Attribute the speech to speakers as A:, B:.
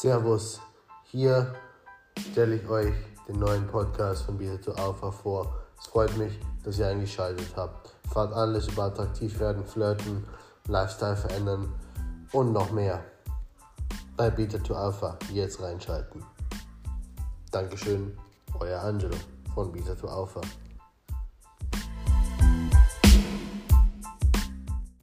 A: Servus, hier stelle ich euch den neuen Podcast von Beta zu Alpha vor. Es freut mich, dass ihr eingeschaltet habt. Fahrt alles über attraktiv werden, flirten, Lifestyle verändern und noch mehr. Bei Beta to Alpha jetzt reinschalten. Dankeschön, euer Angelo von Beta to Alpha.